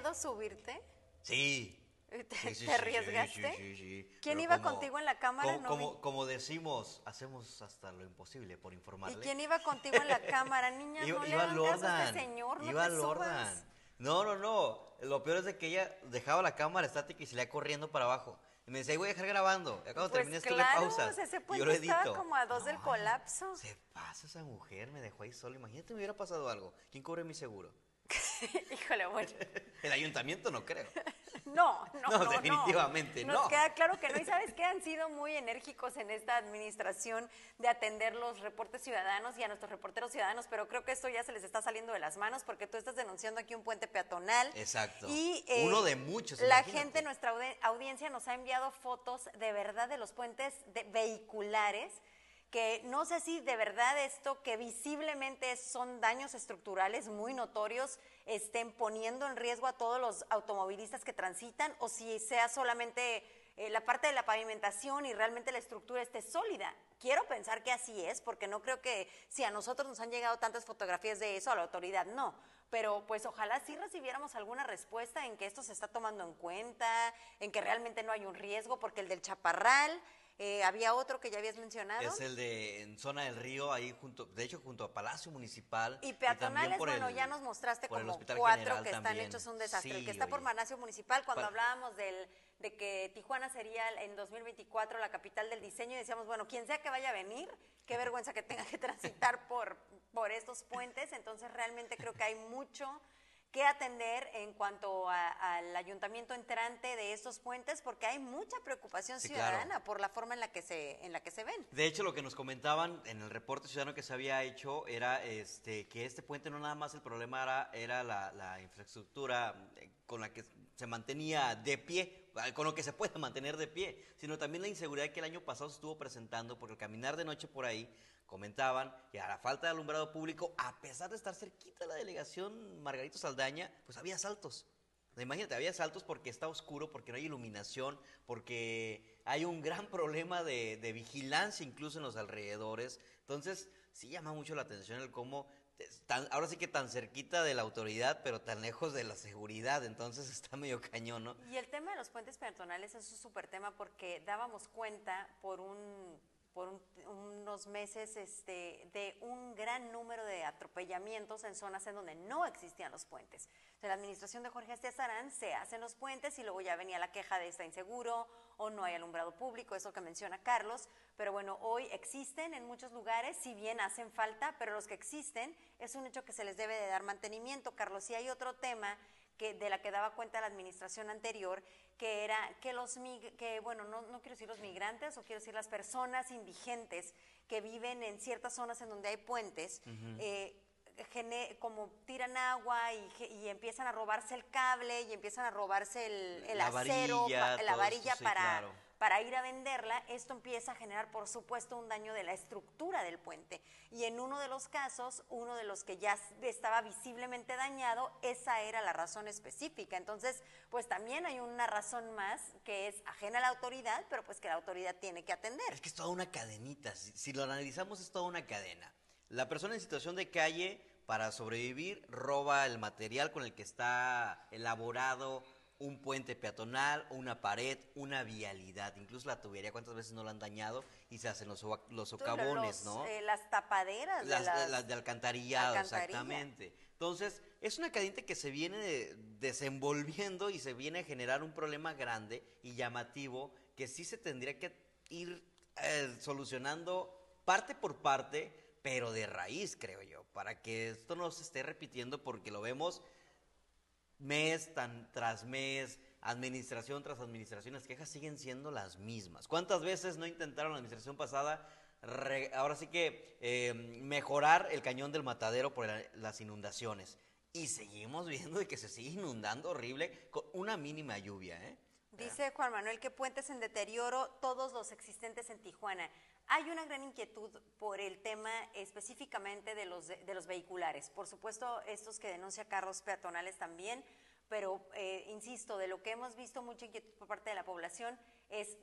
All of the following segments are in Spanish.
miedo subirte? Sí. ¿Te, Sí, sí, te arriesgaste? sí, sí, sí. ¿Quién Pero iba como- contigo en la cámara? Como, No como, como decimos, hacemos hasta lo imposible por ¿Y informarle. quién iba contigo en la cámara, niña? Iba, no le iba hagan caso a Lordan. este señor, no iba te subas. Lordan. No, no, no. Lo peor es de que ella dejaba la cámara estática y se le iba corriendo para abajo. Y me decía, "Ahí voy a dejar grabando. Y cuando Pues termines tú le claro, pausas. Y puente yo lo estaba edito. como a dos del colapso. Se pasa esa mujer, me dejó ahí sola. Imagínate me hubiera pasado algo. ¿Quién cubre mi seguro? Híjole, bueno. El ayuntamiento no creo. No, no, No, no, no. definitivamente Nos no. queda claro que no. Y sabes que han sido muy enérgicos en esta administración de atender los reportes ciudadanos y a nuestros reporteros ciudadanos, pero creo que esto ya se les está saliendo de las manos porque tú estás denunciando aquí un puente peatonal. Exacto. Y, eh, Uno de muchos. La imagínate. gente, nuestra audi- audiencia, nos ha enviado fotos de verdad de los puentes de- vehiculares que no sé si de verdad esto que visiblemente son daños estructurales muy notorios estén poniendo en riesgo a todos los automovilistas que transitan o si sea solamente eh, la parte de la pavimentación y realmente la estructura esté sólida. Quiero pensar que así es, porque no creo que si a nosotros nos han llegado tantas fotografías de eso, a la autoridad no. Pero pues ojalá sí recibiéramos alguna respuesta en que esto se está tomando en cuenta, en que realmente no hay un riesgo, porque el del Chaparral, eh, había otro que ya habías mencionado. Es el de en zona del río, ahí junto, de hecho junto a Palacio Municipal. Y peatonales, por bueno, el- ya nos mostraste como cuatro General que están hechos un desastre. el que está por oye. Manacio Municipal, cuando hablábamos del, de que Tijuana sería en 2024 la capital del diseño, y decíamos, bueno, quien sea que vaya a venir, qué vergüenza que tenga que transitar por, por estos puentes. Entonces, realmente creo que hay mucho que atender en cuanto a- al ayuntamiento entrante de estos puentes, porque hay mucha preocupación Sí, claro. ciudadana por la forma en la que se, en la que se ven. De hecho, lo que nos comentaban en el reporte ciudadano que se había hecho era este, que este puente no nada más el problema era, era la, la infraestructura eh, con la que se mantenía de pie, con lo que se puede mantener de pie, sino también la inseguridad que el año pasado se estuvo presentando, porque al caminar de noche por ahí comentaban que a la falta de alumbrado público, a pesar de estar cerquita de la delegación Margarito Saldaña, pues había asaltos. Imagínate, había saltos porque está oscuro, porque no hay iluminación, porque hay un gran problema de vigilancia incluso en los alrededores. Entonces, sí llama mucho la atención el cómo, tan- ahora sí que tan cerquita de la autoridad, pero tan lejos de la seguridad. Entonces está medio cañón, ¿no? Y el tema de los puentes peatonales es un súper tema porque dábamos cuenta por un por un- unos meses este, de un gran número de atropellamientos en zonas en donde no existían los puentes. La administración de Jorge Estezarán se hacen los puentes y luego ya venía la queja de está inseguro o no hay alumbrado público, eso que menciona Carlos. Pero bueno, hoy existen en muchos lugares, si bien hacen falta, pero los que existen es un hecho que se les debe de dar mantenimiento. Carlos, y hay otro tema que, de la que daba cuenta la administración anterior, que era que los, que bueno, no, no quiero decir los migrantes, o quiero decir las personas indigentes que viven en ciertas zonas en donde hay puentes, eh, gene- como tiran agua y, y empiezan a robarse el cable y empiezan a robarse el, el La acero, varilla, pa- la esto, varilla sí, para, claro. Para ir a venderla, esto empieza a generar, por supuesto, un daño de la estructura del puente. Y en uno de los casos, uno de los que ya estaba visiblemente dañado, esa era la razón específica. Entonces, pues también hay una razón más que es ajena a la autoridad, pero pues que la autoridad tiene que atender. Es que es toda una cadenita. Si, si lo analizamos, es toda una cadena. La persona en situación de calle, para sobrevivir, roba el material con el que está elaborado un puente peatonal, una pared, una vialidad. Incluso la tubería, ¿cuántas veces no la han dañado? Y se hacen los, los socavones, ¿no? eh, las tapaderas de las, las- las de alcantarillado, alcantarilla. exactamente. Entonces, es una cadena que se viene de- desenvolviendo y se viene a generar un problema grande y llamativo que sí se tendría que ir eh, solucionando parte por parte, pero de raíz, creo yo, para que esto no se esté repitiendo porque lo vemos mes tan, tras mes, administración tras administración, las quejas siguen siendo las mismas. ¿Cuántas veces no intentaron la administración pasada ahora sí que eh, mejorar el cañón del matadero por la- las inundaciones? Y seguimos viendo de que se sigue inundando horrible con una mínima lluvia, ¿eh? Dice Juan Manuel que puentes en deterioro, todos los existentes en Tijuana. Hay una gran inquietud por el tema específicamente de los, de los vehiculares. Por supuesto, estos que denuncia carros peatonales también, pero eh, insisto, de lo que hemos visto mucha inquietud por parte de la población es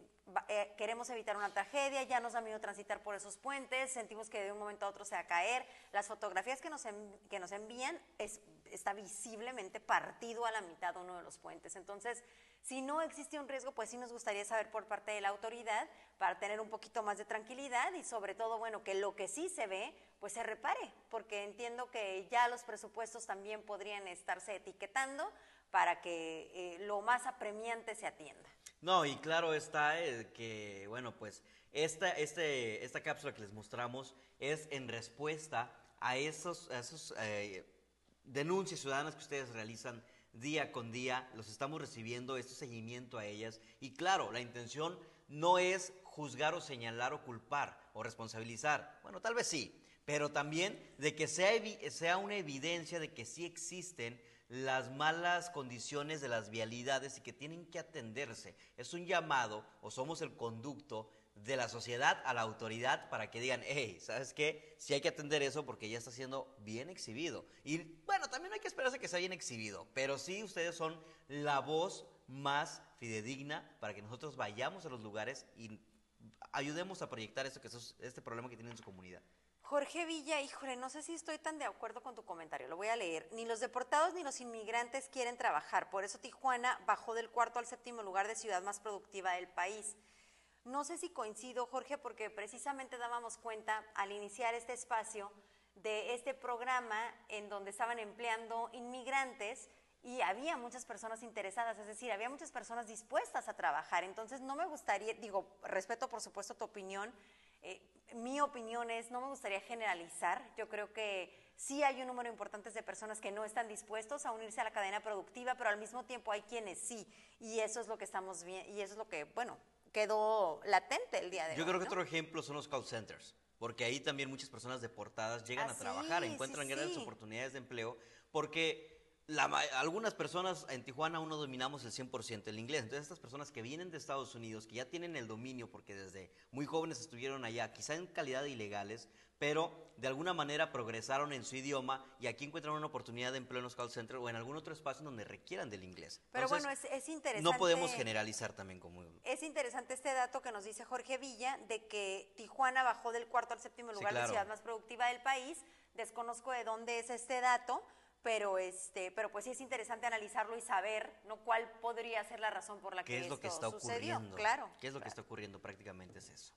eh, queremos evitar una tragedia, ya nos da miedo transitar por esos puentes, sentimos que de un momento a otro se va a caer. Las fotografías que nos, que nos envían es está visiblemente partido a la mitad uno de los puentes. Entonces, si no existe un riesgo, pues sí nos gustaría saber por parte de la autoridad para tener un poquito más de tranquilidad y sobre todo, bueno, que lo que sí se ve, pues se repare, porque entiendo que ya los presupuestos también podrían estarse etiquetando para que eh, lo más apremiante se atienda. No, y claro está eh, que, bueno, pues esta, este, esta cápsula que les mostramos es en respuesta a esos, esos eh, denuncias ciudadanas que ustedes realizan día con día, los estamos recibiendo, este seguimiento a ellas. Y claro, la intención no es juzgar o señalar o culpar o responsabilizar. Bueno, tal vez sí, pero también de que sea, sea una evidencia de que sí existen las malas condiciones de las vialidades y que tienen que atenderse. Es un llamado o somos el conducto de la sociedad a la autoridad para que digan, hey, ¿sabes qué? Sí hay que atender eso porque ya está siendo bien exhibido. Y bueno, también hay que esperarse que sea bien exhibido, pero sí ustedes son la voz más fidedigna para que nosotros vayamos a los lugares y ayudemos a proyectar esto que es este problema que tiene en su comunidad. Jorge Villa, híjole, no sé si estoy tan de acuerdo con tu comentario, lo voy a leer. Ni los deportados ni los inmigrantes quieren trabajar, por eso Tijuana bajó del cuarto al séptimo lugar de ciudad más productiva del país. No sé si coincido, Jorge, porque precisamente dábamos cuenta al iniciar este espacio de este programa en donde estaban empleando inmigrantes y había muchas personas interesadas, es decir, había muchas personas dispuestas a trabajar. Entonces, no me gustaría, digo, respeto por supuesto tu opinión, eh, mi opinión es, no me gustaría generalizar, yo creo que sí hay un número importante de personas que no están dispuestos a unirse a la cadena productiva, pero al mismo tiempo hay quienes sí, y eso es lo que estamos viendo, y eso es lo que, bueno, quedó latente el día de Yo hoy. Yo creo que otro ejemplo son los call centers, porque ahí también muchas personas deportadas llegan a ah, trabajar, encuentran grandes oportunidades de empleo, porque algunas personas en Tijuana aún no dominamos el 100% el inglés. Entonces, estas personas que vienen de Estados Unidos, que ya tienen el dominio porque desde muy jóvenes estuvieron allá, quizá en calidad de ilegales, pero de alguna manera progresaron en su idioma y aquí encuentran una oportunidad de empleo en los call centers o en algún otro espacio donde requieran del inglés. Pero bueno, es, interesante. No podemos generalizar también como... Es interesante este dato que nos dice Jorge Villa de que Tijuana bajó del cuarto al séptimo lugar de ciudad más productiva del país. Desconozco de dónde es este dato, pero este, pero pues sí es interesante analizarlo y saber, ¿no? cuál podría ser la razón por la que ¿Qué es lo que está ocurriendo? Claro. ¿Qué es lo que está ocurriendo? Prácticamente es eso.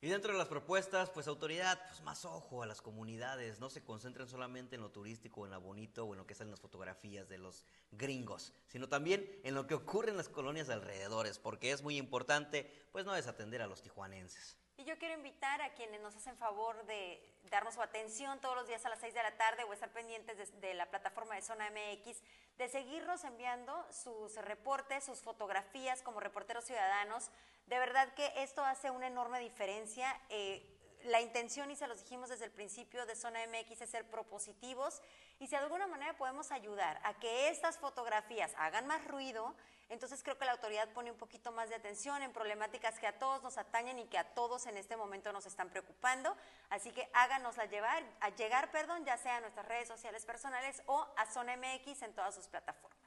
Y dentro de las propuestas, pues autoridad, pues más ojo a las comunidades, no se concentren solamente en lo turístico, en lo bonito o en lo que salen las fotografías de los gringos, sino también en lo que ocurre en las colonias alrededores, porque es muy importante, pues no desatender a los tijuanenses. Y yo quiero invitar a quienes nos hacen favor de darnos su atención todos los días a las 6 de la tarde o estar pendientes de, de, la plataforma de Zona MX, de seguirnos enviando sus reportes, sus fotografías como reporteros ciudadanos de verdad que esto hace una enorme diferencia. Eh, la intención, y se los dijimos desde el principio de Zona MX, es ser propositivos y si de alguna manera podemos ayudar a que estas fotografías hagan más ruido, entonces creo que la autoridad pone un poquito más de atención en problemáticas que a todos nos atañen y que a todos en este momento nos están preocupando. Así que háganosla llevar, a llegar, perdón, ya sea a nuestras redes sociales personales o a Zona MX en todas sus plataformas.